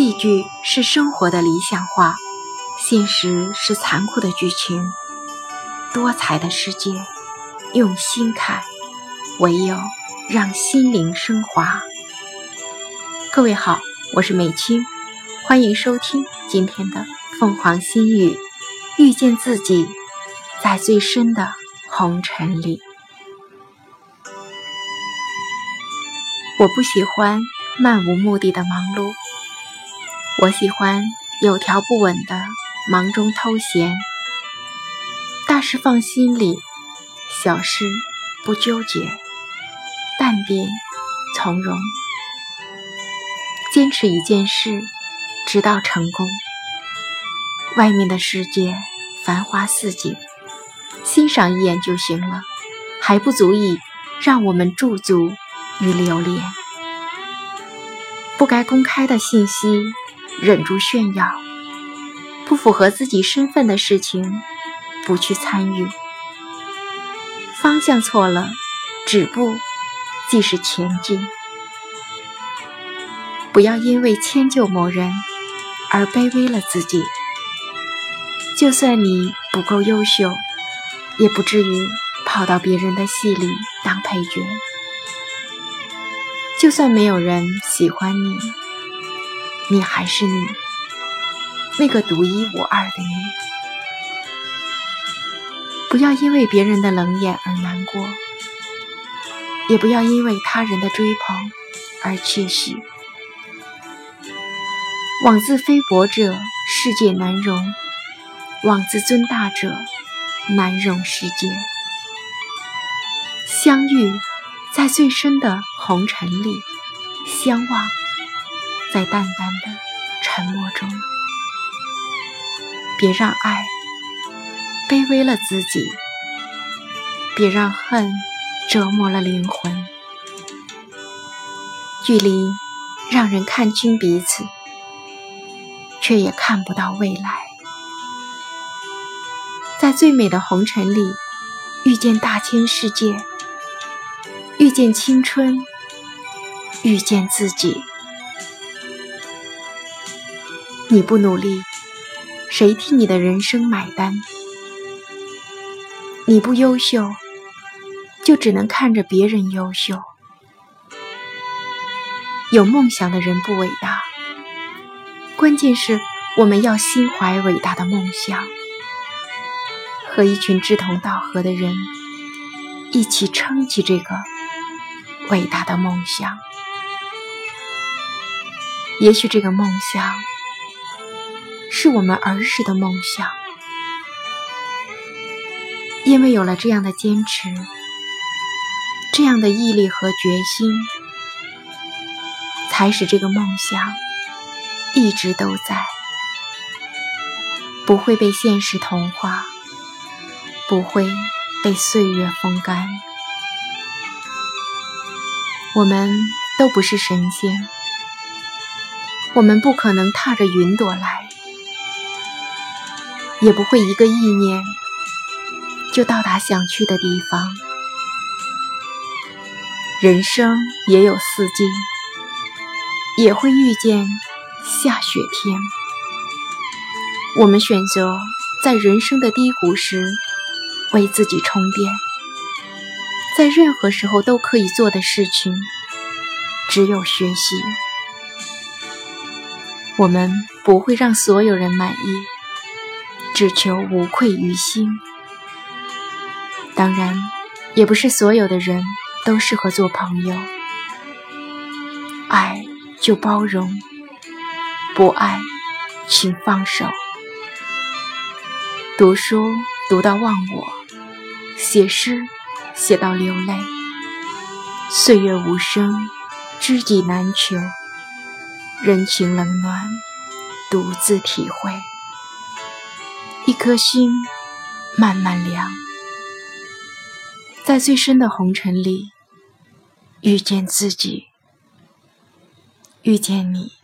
戏剧是生活的理想化，现实是残酷的剧情。多彩的世界，用心看，唯有让心灵升华。各位好，我是美青，欢迎收听今天的凤凰心语，遇见自己，在最深的红尘里。我不喜欢漫无目的的忙碌。我喜欢有条不紊的忙中偷闲，大事放心里，小事不纠结，淡定从容，坚持一件事直到成功。外面的世界繁花似锦，欣赏一眼就行了，还不足以让我们驻足与留恋。不该公开的信息。忍住炫耀，不符合自己身份的事情，不去参与。方向错了，止步即是前进。不要因为迁就某人而卑微了自己。就算你不够优秀，也不至于跑到别人的戏里当配角。就算没有人喜欢你。你还是你，那个独一无二的你。不要因为别人的冷眼而难过，也不要因为他人的追捧而窃喜。妄自菲薄者，世界难容；妄自尊大者，难容世界。相遇在最深的红尘里，相望。在淡淡的沉默中，别让爱卑微了自己，别让恨折磨了灵魂。距离让人看清彼此，却也看不到未来。在最美的红尘里，遇见大千世界，遇见青春，遇见自己。你不努力，谁替你的人生买单？你不优秀，就只能看着别人优秀。有梦想的人不伟大，关键是我们要心怀伟大的梦想，和一群志同道合的人一起撑起这个伟大的梦想。也许这个梦想。是我们儿时的梦想，因为有了这样的坚持，这样的毅力和决心，才使这个梦想一直都在，不会被现实同化，不会被岁月风干。我们都不是神仙，我们不可能踏着云朵来。也不会一个意念就到达想去的地方。人生也有四季，也会遇见下雪天。我们选择在人生的低谷时为自己充电，在任何时候都可以做的事情，只有学习。我们不会让所有人满意。只求无愧于心。当然，也不是所有的人都适合做朋友。爱就包容，不爱请放手。读书读到忘我，写诗写到流泪。岁月无声，知己难求，人情冷暖，独自体会。一颗心慢慢凉，在最深的红尘里遇见自己，遇见你。